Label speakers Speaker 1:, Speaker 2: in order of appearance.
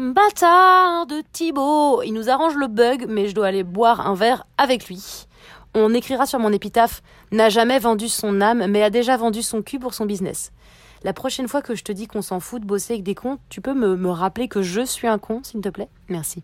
Speaker 1: Bâtard de Thibaut Il nous arrange le bug, mais je dois aller boire un verre avec lui. On écrira sur mon épitaphe N'a jamais vendu son âme, mais a déjà vendu son cul pour son business. La prochaine fois que je te dis qu'on s'en fout de bosser avec des cons, tu peux me, me rappeler que je suis un con, s'il te plaît? Merci.